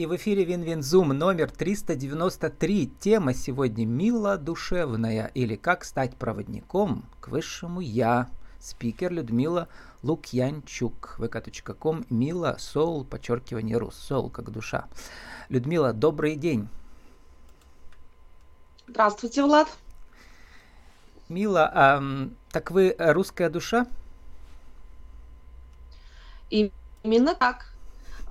И в эфире Win-Win Zoom номер 393. Тема сегодня «Мила душевная» или «Как стать проводником к высшему Я». Спикер Людмила Лукьянчук. vk.com Mila Soul, подчеркивание Рус. Soul как душа. Людмила, добрый день. Здравствуйте, Влад. Мила, а, так вы русская душа? Именно так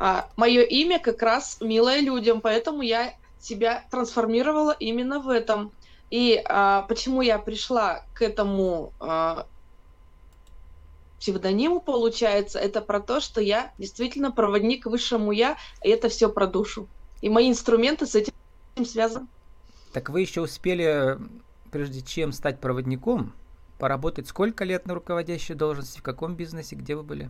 а, мое имя как раз милое людям, поэтому я себя трансформировала именно в этом. И а, почему я пришла к этому а, псевдониму, получается, это про то, что я действительно проводник высшему я, и это все про душу. И мои инструменты с этим связаны. Так вы еще успели, прежде чем стать проводником, поработать сколько лет на руководящей должности, в каком бизнесе, где вы были?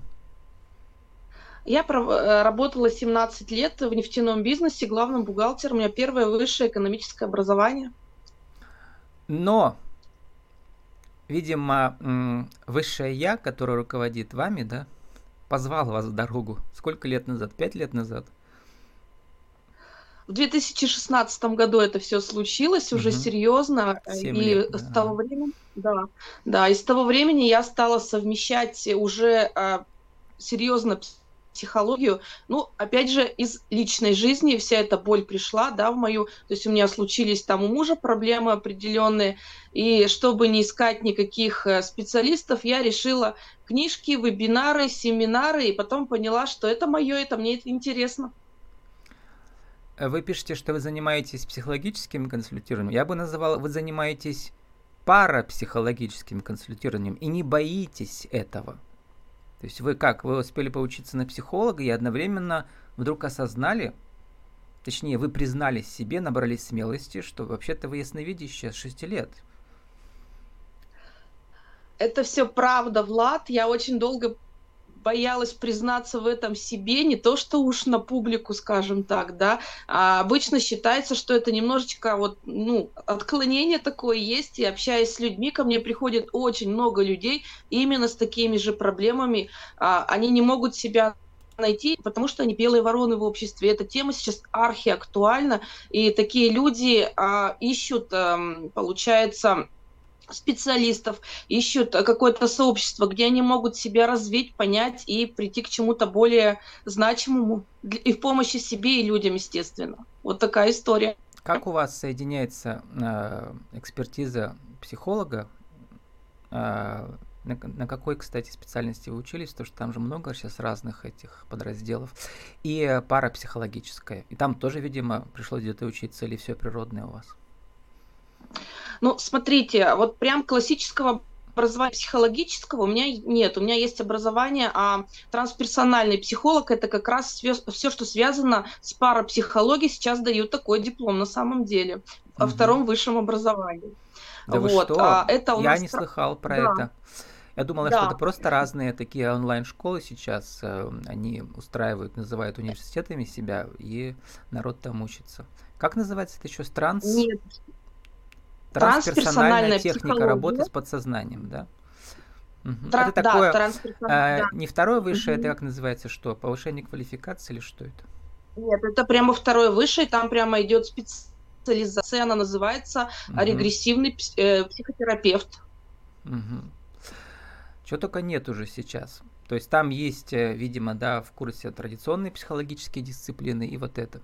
Я э, работала 17 лет в нефтяном бизнесе, главным бухгалтером. У меня первое высшее экономическое образование. Но, видимо, высшее я, которое руководит вами, да, позвал вас в дорогу. Сколько лет назад? Пять лет назад? В 2016 году это все случилось уже угу. серьезно. и лет, с того времени, да, да, и с того времени я стала совмещать уже а, серьезно психологию. Ну, опять же, из личной жизни вся эта боль пришла, да, в мою. То есть у меня случились там у мужа проблемы определенные. И чтобы не искать никаких э, специалистов, я решила книжки, вебинары, семинары, и потом поняла, что это мое, это мне это интересно. Вы пишете, что вы занимаетесь психологическим консультированием. Я бы называл, вы занимаетесь парапсихологическим консультированием и не боитесь этого. То есть вы как, вы успели поучиться на психолога и одновременно вдруг осознали, точнее, вы признались себе, набрались смелости, что вообще-то вы ясновидящая с 6 лет. Это все правда, Влад. Я очень долго боялась признаться в этом себе, не то что уж на публику, скажем так, да, а обычно считается, что это немножечко вот, ну, отклонение такое есть, и общаясь с людьми, ко мне приходит очень много людей именно с такими же проблемами, а, они не могут себя найти, потому что они белые вороны в обществе. Эта тема сейчас архиактуальна, и такие люди а, ищут, а, получается, специалистов, ищут какое-то сообщество, где они могут себя развить, понять и прийти к чему-то более значимому и в помощи себе и людям, естественно. Вот такая история. Как у вас соединяется э, экспертиза психолога? Э, на, на какой, кстати, специальности вы учились? Потому что там же много сейчас разных этих подразделов. И парапсихологическая. И там тоже, видимо, пришлось где-то учиться или все природное у вас? Ну, смотрите, вот прям классического образования психологического у меня нет. У меня есть образование, а трансперсональный психолог это как раз все, что связано с парапсихологией. Сейчас дают такой диплом на самом деле во угу. втором высшем образовании. Да вот. вы что? А, это Я нас... не слыхал про да. это. Я думала, да. что это просто разные такие онлайн-школы сейчас. Э, они устраивают, называют университетами себя, и народ там учится. Как называется это еще? Странс? Нет, Трансперсональная техника работы с подсознанием, да? Угу. Тра- это такое, да, э, да. не второе высшее, угу. это как называется, что? Повышение квалификации или что это? Нет, это прямо второе высшее, там прямо идет специализация, она называется угу. регрессивный э, психотерапевт. Угу. Чего только нет уже сейчас. То есть там есть, э, видимо, да, в курсе традиционные психологические дисциплины и вот это.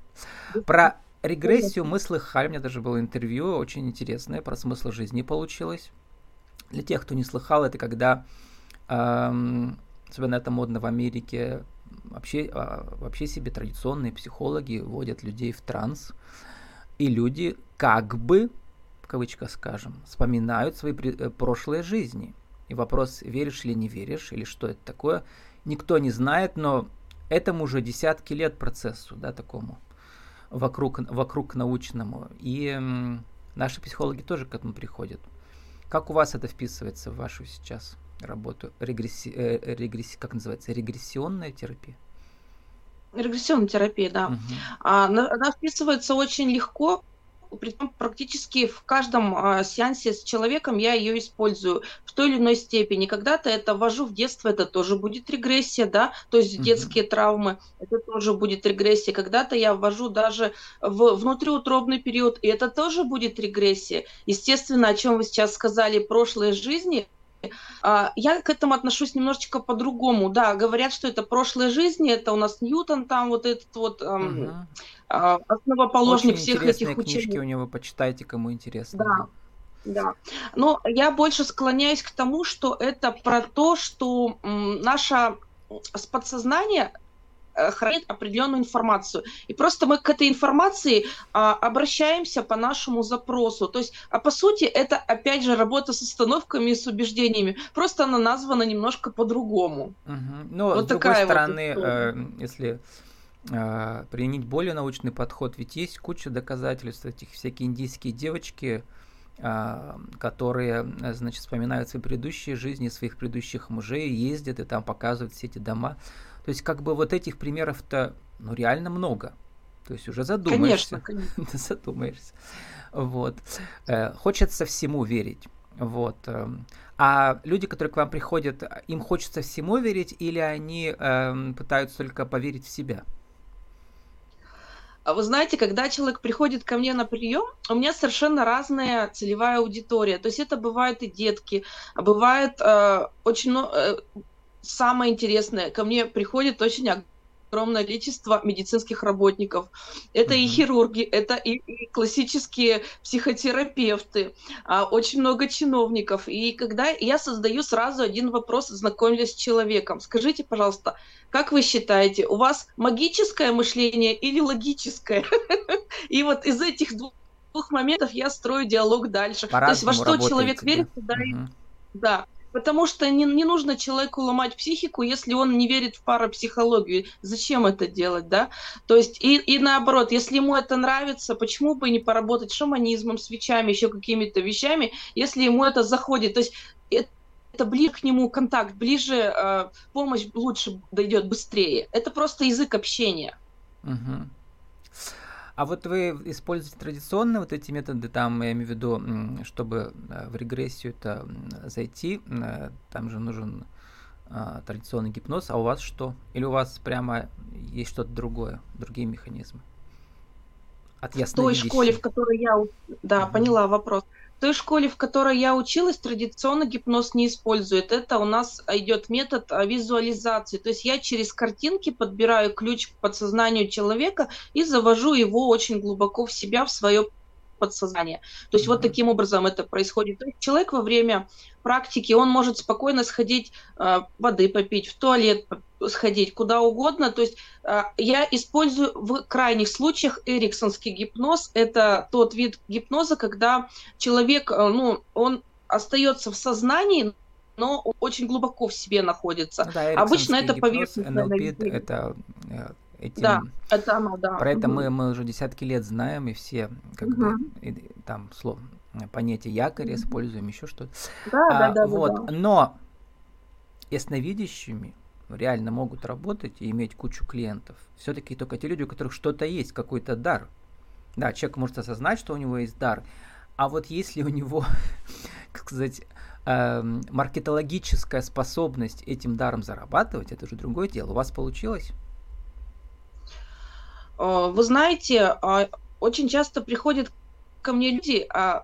Про Регрессию мы слыхали, у меня даже было интервью очень интересное про смысл жизни получилось. Для тех, кто не слыхал, это когда, эм, особенно это модно в Америке, вообще, э, вообще себе традиционные психологи вводят людей в транс, и люди как бы, в кавычках скажем, вспоминают свои э, прошлые жизни. И вопрос, веришь или не веришь, или что это такое, никто не знает, но этому уже десятки лет процессу, да, такому вокруг, вокруг научному. И наши психологи тоже к этому приходят. Как у вас это вписывается в вашу сейчас работу? Регресси, э, регресси, как называется? Регрессионная терапия? Регрессионная терапия, да. Угу. А, она, она вписывается очень легко, причем практически в каждом э, сеансе с человеком я ее использую в той или иной степени. Когда-то это ввожу в детство, это тоже будет регрессия, да, то есть детские травмы, это тоже будет регрессия. Когда-то я ввожу даже в внутриутробный период, и это тоже будет регрессия. Естественно, о чем вы сейчас сказали, прошлой жизни, я к этому отношусь немножечко по-другому. Да, говорят, что это прошлой жизни, это у нас Ньютон там вот этот вот угу. основоположник Очень всех этих учений. книжки у него, почитайте, кому интересно. Да. Да. Но я больше склоняюсь к тому, что это про то, что наше подсознание Э, хранит определенную информацию. И просто мы к этой информации а, обращаемся по нашему запросу. То есть, а по сути, это опять же работа с установками и с убеждениями. Просто она названа немножко по-другому. Угу. Ну, вот с другой стороны, вот э, если э, применить более научный подход, ведь есть куча доказательств, этих всякие индийские девочки, э, которые, значит, вспоминают свои предыдущие жизни, своих предыдущих мужей, ездят и там показывают все эти дома. То есть как бы вот этих примеров-то ну, реально много. То есть уже задумаешься. Конечно, конечно. задумаешься. Вот. Э, хочется всему верить. Вот. Эм. А люди, которые к вам приходят, им хочется всему верить или они э, пытаются только поверить в себя? А вы знаете, когда человек приходит ко мне на прием, у меня совершенно разная целевая аудитория. То есть это бывают и детки, а бывает э, очень много э, самое интересное, ко мне приходит очень огромное количество медицинских работников. Это mm-hmm. и хирурги, это и, и классические психотерапевты, а, очень много чиновников. И когда я создаю сразу один вопрос, знакомлюсь с человеком, скажите, пожалуйста, как вы считаете, у вас магическое мышление или логическое? И вот из этих двух моментов я строю диалог дальше. То есть во что человек верит, да, да. Потому что не, не нужно человеку ломать психику, если он не верит в парапсихологию. Зачем это делать, да? То есть и, и наоборот, если ему это нравится, почему бы не поработать шаманизмом, свечами, еще какими-то вещами, если ему это заходит. То есть это, это ближе к нему контакт, ближе э, помощь лучше дойдет быстрее. Это просто язык общения. Угу. А вот вы используете традиционные вот эти методы, там, я имею в виду, чтобы э, в регрессию это зайти, э, там же нужен а, традиционный гипноз, а у вас что? Или у вас прямо есть что-то другое, другие механизмы? От в той школе, в которой я... Да, угу. поняла вопрос той школе, в которой я училась, традиционно гипноз не использует. Это у нас идет метод а, визуализации. То есть я через картинки подбираю ключ к подсознанию человека и завожу его очень глубоко в себя, в свое подсознание. То есть mm-hmm. вот таким образом это происходит. То есть человек во время практики, он может спокойно сходить э, воды попить, в туалет сходить, куда угодно. То есть э, я использую в крайних случаях эриксонский гипноз. Это тот вид гипноза, когда человек, э, ну, он остается в сознании, но очень глубоко в себе находится. Да, Обычно это поверхностное. NLP, это э, этим... Да, это оно, да. Про это мы, мы уже десятки лет знаем, и все как угу. бы и, там слово понятие якорь угу. используем, еще что-то. Да, а, да, да. Вот, да. но ясновидящими реально могут работать и иметь кучу клиентов. Все-таки только те люди, у которых что-то есть, какой-то дар. Да, человек может осознать, что у него есть дар, а вот если у него, как сказать, э, маркетологическая способность этим даром зарабатывать, это уже другое дело. У вас получилось? Э, вы знаете, а, очень часто приходят ко мне люди а,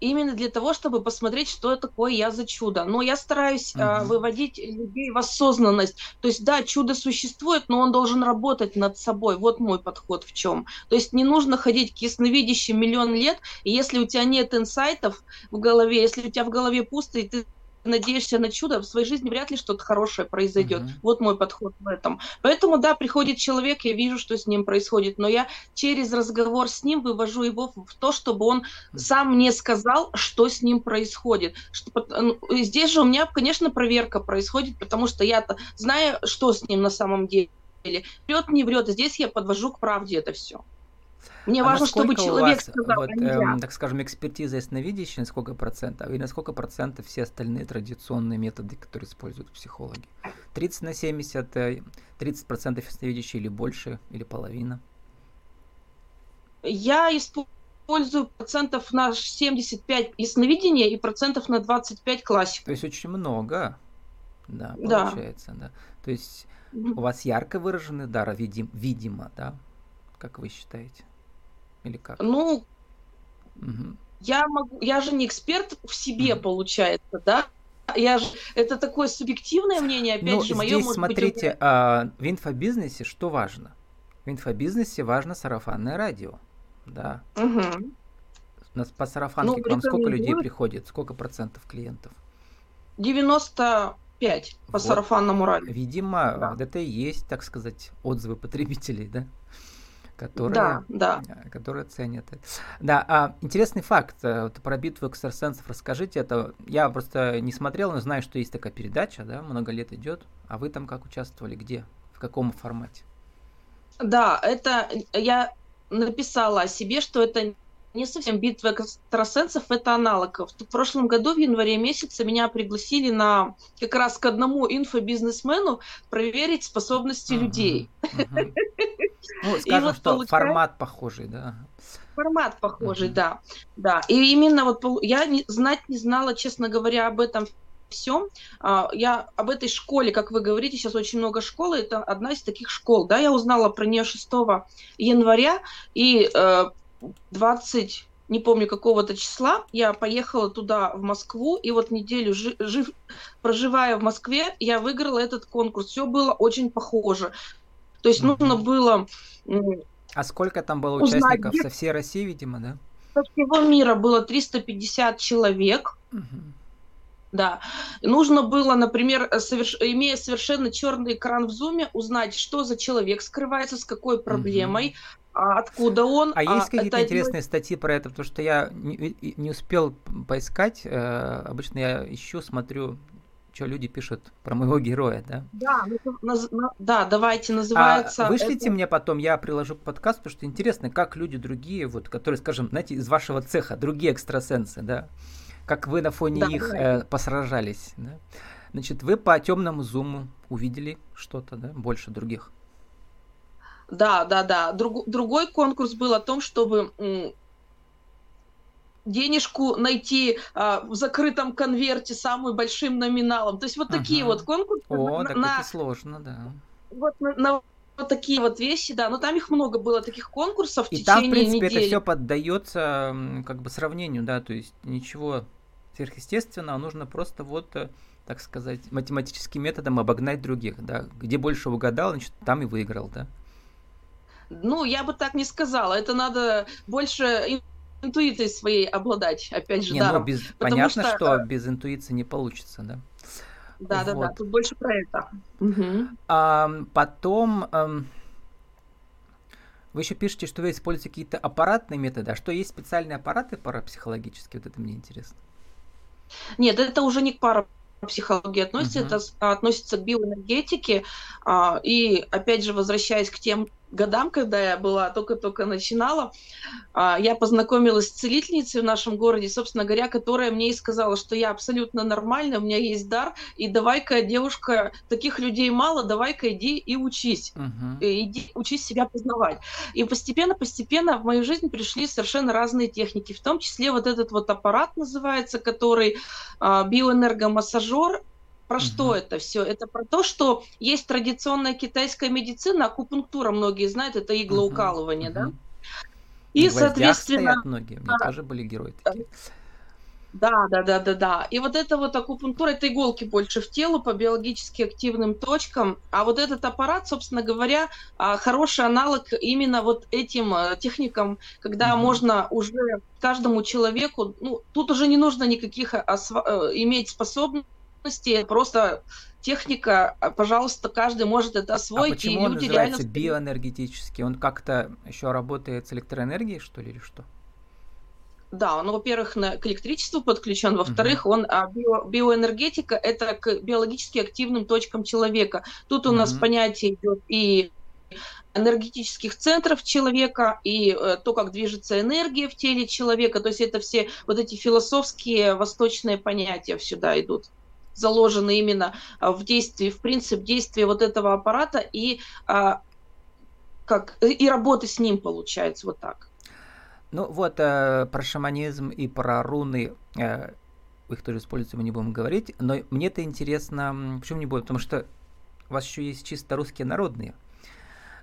именно для того, чтобы посмотреть, что такое я за чудо. Но я стараюсь uh-huh. выводить людей в осознанность. То есть, да, чудо существует, но он должен работать над собой. Вот мой подход в чем. То есть не нужно ходить к ясновидящим миллион лет, и если у тебя нет инсайтов в голове, если у тебя в голове пусто, и ты надеешься на чудо, в своей жизни вряд ли что-то хорошее произойдет. Uh-huh. Вот мой подход в этом. Поэтому, да, приходит человек, я вижу, что с ним происходит, но я через разговор с ним вывожу его в то, чтобы он сам мне сказал, что с ним происходит. Что, ну, здесь же у меня, конечно, проверка происходит, потому что я-то знаю, что с ним на самом деле. Врет, не врет. Здесь я подвожу к правде это все. Мне а важно, чтобы человек вас, сказал, вот, эм, так скажем, экспертиза ясновидящая, на сколько процентов, и на сколько процентов все остальные традиционные методы, которые используют психологи? 30 на 70, 30 процентов ясновидящие или больше, или половина? Я использую использую процентов на 75 ясновидения и процентов на 25 классику. То есть очень много, да, получается, да. да. То есть у вас ярко выраженный дар, видим, видимо, да? Как вы считаете? Или как? Ну, угу. я могу, я же не эксперт в себе, угу. получается, да? Я же, это такое субъективное мнение, опять ну, же, мое. Здесь, смотрите, быть... а, в инфобизнесе что важно? В инфобизнесе важно сарафанное радио, да. Угу. У нас по сарафанке ну, к вам сколько людей приходит? Сколько процентов клиентов? 90 5 по вот. сарафанному радио. Видимо, да. это и есть, так сказать, отзывы потребителей, да? Которые, да, да. Э, которые ценят это. Да, а, интересный факт э, вот, про битву экстрасенсов. Расскажите это. Я просто не смотрел, но знаю, что есть такая передача, да, много лет идет. А вы там как участвовали? Где? В каком формате? Да, это я написала о себе, что это не совсем битва экстрасенсов, это аналог. В прошлом году, в январе месяце, меня пригласили на как раз к одному инфобизнесмену проверить способности uh-huh, людей. Uh-huh. Ну, скажем, вот что получается... формат похожий, да? Формат похожий, uh-huh. да. Да. И именно вот я не, знать не знала, честно говоря, об этом всем. А, я об этой школе, как вы говорите, сейчас очень много школ, это одна из таких школ. Да, я узнала про нее 6 января, и э, 20, не помню какого-то числа, я поехала туда, в Москву, и вот неделю жив, проживая в Москве, я выиграла этот конкурс. Все было очень похоже. То есть нужно было... А сколько там было узнать, участников? Со всей России, видимо, да? Со всего мира было 350 человек. Да. Нужно было, например, соверш... имея совершенно черный экран в зуме, узнать, что за человек скрывается, с какой проблемой, а откуда он. А, а есть какие-то интересные один... статьи про это? Потому что я не, не успел поискать. Э, обычно я ищу, смотрю, что люди пишут про моего героя, да? Да, наз... да, давайте называется. А вышлите это... мне потом, я приложу к подкасту, потому что интересно, как люди другие, вот, которые, скажем, знаете, из вашего цеха, другие экстрасенсы, да, как вы на фоне да, их э, посражались, да? Значит, вы по темному зуму увидели что-то, да, больше других. Да, да, да. Друг, другой конкурс был о том, чтобы денежку найти а, в закрытом конверте самым большим номиналом. То есть вот ага. такие вот конкурсы. О, на, так на, это сложно, да. Вот на, на вот такие вот вещи, да. Но там их много было, таких конкурсов в И течение там, в принципе, недели. это все поддается как бы сравнению, да, то есть ничего сверхъестественного, нужно просто вот э, так сказать, математическим методом обогнать других, да. Где больше угадал, значит, там и выиграл, да. Ну, я бы так не сказала. Это надо больше интуицией своей обладать, опять же, не, даром. Ну, без... Понятно, что... что без интуиции не получится, да? Да, вот. да, да. Тут больше про это. Угу. А, потом а, вы еще пишете, что вы используете какие-то аппаратные методы. А что есть специальные аппараты парапсихологические? Вот это мне интересно. Нет, это уже не к парапсихологии относится, uh-huh. это относится к биоэнергетике. А, и опять же, возвращаясь к тем годам, когда я была только-только начинала, а, я познакомилась с целительницей в нашем городе, собственно говоря, которая мне и сказала, что я абсолютно нормальная, у меня есть дар, и давай-ка, девушка, таких людей мало, давай-ка иди и учись, uh-huh. иди учись себя познавать. И постепенно-постепенно в мою жизнь пришли совершенно разные техники, в том числе вот этот вот аппарат называется, который а, биоэнергомассажер, про угу. что это все? Это про то, что есть традиционная китайская медицина, акупунктура, многие знают, это иглоукалывание, угу. да? И, соответственно... Стоят многие, у меня да, тоже были герои такие. Да, да, да, да, да. И вот это вот акупунктура, это иголки больше в тело по биологически активным точкам. А вот этот аппарат, собственно говоря, а, хороший аналог именно вот этим э, техникам, когда угу. можно уже каждому человеку, ну, тут уже не нужно никаких осво- э, иметь способностей, просто техника, а, пожалуйста, каждый может это освоить. А почему и он люди называется реально... биоэнергетический? Он как-то еще работает с электроэнергией, что ли, или что? Да, он, во-первых, к электричеству подключен, во-вторых, uh-huh. он а, био, биоэнергетика это к биологически активным точкам человека. Тут у uh-huh. нас понятие идет и энергетических центров человека и э, то, как движется энергия в теле человека. То есть это все вот эти философские восточные понятия сюда идут заложены именно а, в действии, в принцип действия вот этого аппарата и, а, как, и работы с ним получается вот так. Ну вот, э, про шаманизм и про руны, э, их тоже используются, мы не будем говорить, но мне это интересно, почему не будем, потому что у вас еще есть чисто русские народные.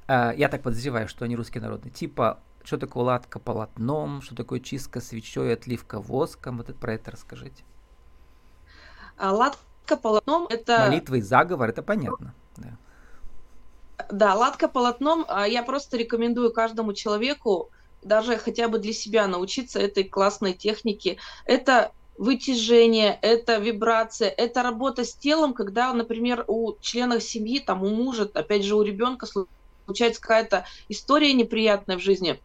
Э, я так подозреваю, что они русские народные. Типа, что такое ладка полотном, что такое чистка свечой, отливка воском, вот это, про это расскажите. А, ладка полотном это... Молитва и заговор, это понятно. Да. Да, ладка полотном, а, я просто рекомендую каждому человеку даже хотя бы для себя научиться этой классной технике. Это вытяжение, это вибрация, это работа с телом, когда, например, у членов семьи, там, у мужа, опять же, у ребенка случается какая-то история неприятная в жизни –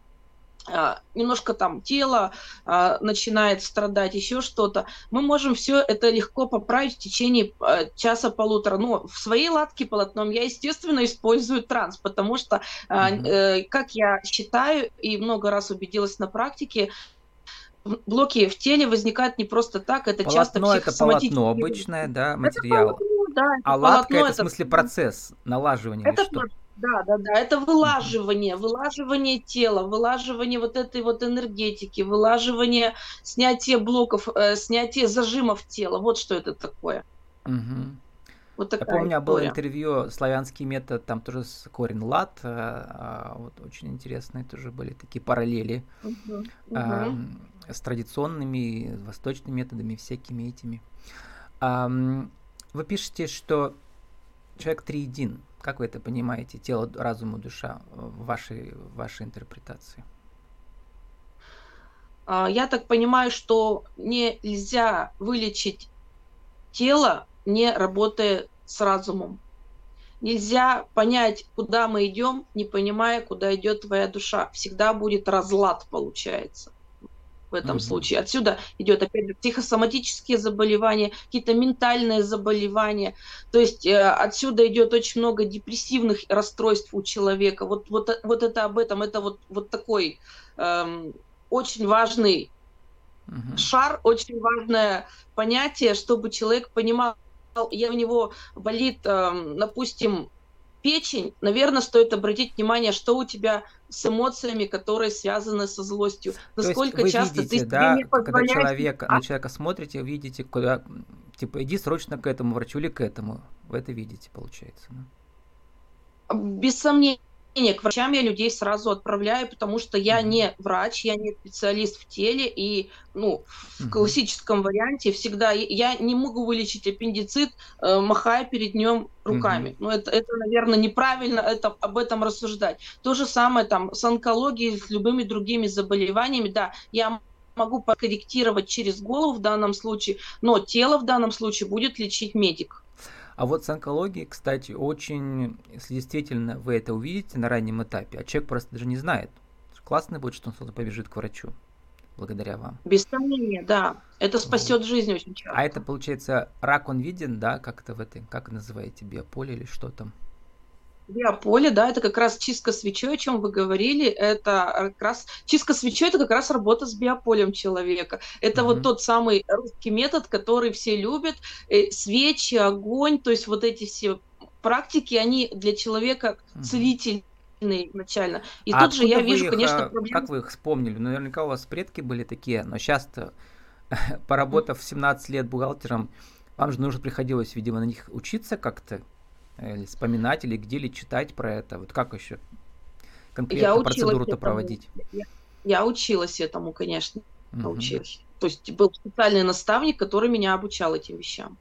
немножко там тело а, начинает страдать, еще что-то, мы можем все это легко поправить в течение а, часа-полутора. Но в своей латке полотном я, естественно, использую транс, потому что, mm-hmm. как я считаю и много раз убедилась на практике, блоки в теле возникают не просто так, это полотно часто это полотно обычное, да, материал. Это полотно, да, это а полотно, латка это, это в смысле процесс налаживания это, что? Да, да, да. Это вылаживание, вылаживание тела, вылаживание вот этой вот энергетики, вылаживание, снятие блоков, э, снятие зажимов тела. Вот что это такое. Угу. Вот такая Я помню, у меня было интервью «Славянский метод», там тоже с Корин Лат, э, а, вот очень интересные тоже были такие параллели угу, угу. с традиционными восточными методами, всякими этими. Вы пишете, что человек триедин. Как вы это понимаете, тело, разум и душа в вашей, в вашей интерпретации? А, я так понимаю, что нельзя вылечить тело, не работая с разумом. Нельзя понять, куда мы идем, не понимая, куда идет твоя душа. Всегда будет разлад, получается в этом mm-hmm. случае. Отсюда идет, опять же, психосоматические заболевания, какие-то ментальные заболевания. То есть э, отсюда идет очень много депрессивных расстройств у человека. Вот, вот, вот это об этом, это вот, вот такой эм, очень важный mm-hmm. шар, очень важное понятие, чтобы человек понимал, я у него болит, эм, допустим, печень, наверное, стоит обратить внимание, что у тебя с эмоциями, которые связаны со злостью. Насколько часто видите, ты да, не позволяешь... когда человека, а? на человека смотрите, видите, куда, типа, иди срочно к этому врачу или к этому. Вы это видите, получается. Да? Без сомнения к врачам я людей сразу отправляю, потому что я не врач, я не специалист в теле, и ну, в классическом варианте всегда я не могу вылечить аппендицит, э, махая перед ним руками. Ну, это, это, наверное, неправильно это, об этом рассуждать. То же самое там с онкологией, с любыми другими заболеваниями, да, я могу подкорректировать через голову в данном случае, но тело в данном случае будет лечить медик. А вот с онкологией, кстати, очень, если действительно вы это увидите на раннем этапе, а человек просто даже не знает, классно будет, что он сразу побежит к врачу благодаря вам. Без сомнения, да. Это спасет вот. жизнь очень часто. А это, получается, рак он виден, да, как это в этой, как называете, биополе или что там? Биополе, да, это как раз чистка свечой, о чем вы говорили. Это как раз чистка свечой это как раз работа с биополем человека. Это mm-hmm. вот тот самый русский метод, который все любят. Э, свечи, огонь, то есть вот эти все практики, они для человека целительные изначально. И а тут же я вижу, их, конечно, проблемы. Как вы их вспомнили? Наверняка у вас предки были такие, но сейчас-то, поработав 17 лет бухгалтером, вам же нужно приходилось, видимо, на них учиться как-то или вспоминать, или где ли читать про это? Вот как еще конкретно процедуру-то проводить? Я, я училась этому, конечно, угу. училась. То есть был специальный наставник, который меня обучал этим вещам.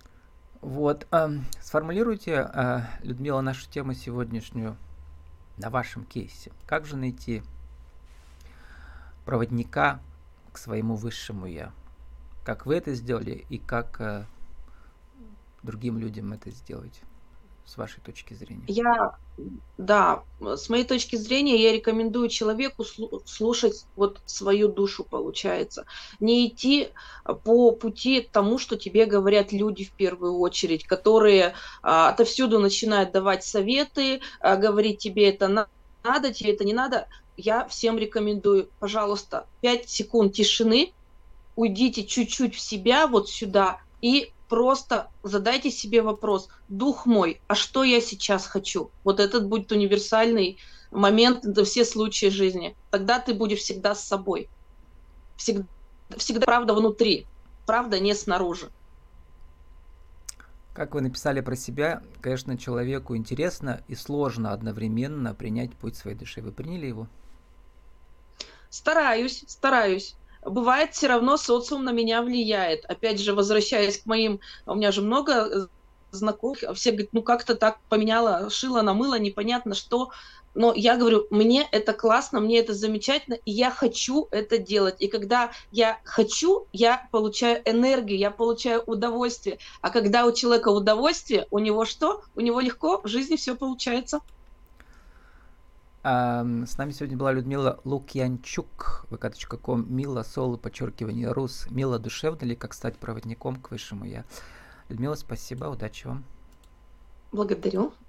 Вот, э, сформулируйте, э, Людмила, нашу тему сегодняшнюю на вашем кейсе. Как же найти проводника к своему высшему я? Как вы это сделали и как э, другим людям это сделать? С вашей точки зрения? Я, да, с моей точки зрения, я рекомендую человеку слушать вот свою душу, получается. Не идти по пути тому, что тебе говорят люди в первую очередь, которые а, отовсюду начинают давать советы, а, говорить тебе это надо, тебе это не надо. Я всем рекомендую, пожалуйста, 5 секунд тишины, уйдите чуть-чуть в себя, вот сюда, и просто задайте себе вопрос, дух мой, а что я сейчас хочу? Вот этот будет универсальный момент на все случаи жизни. Тогда ты будешь всегда с собой. всегда, всегда правда внутри, правда не снаружи. Как вы написали про себя, конечно, человеку интересно и сложно одновременно принять путь своей души. Вы приняли его? Стараюсь, стараюсь. Бывает, все равно социум на меня влияет. Опять же, возвращаясь к моим... У меня же много знакомых, все говорят, ну как-то так поменяла, шила, намыла, непонятно что но я говорю, мне это классно, мне это замечательно, и я хочу это делать. И когда я хочу, я получаю энергию, я получаю удовольствие. А когда у человека удовольствие, у него что? У него легко в жизни все получается. С нами сегодня была Людмила Лукьянчук, vk.com, Мила, соло, подчеркивание, рус. Мила, душевно ли, как стать проводником к высшему я? Людмила, спасибо, удачи вам. Благодарю.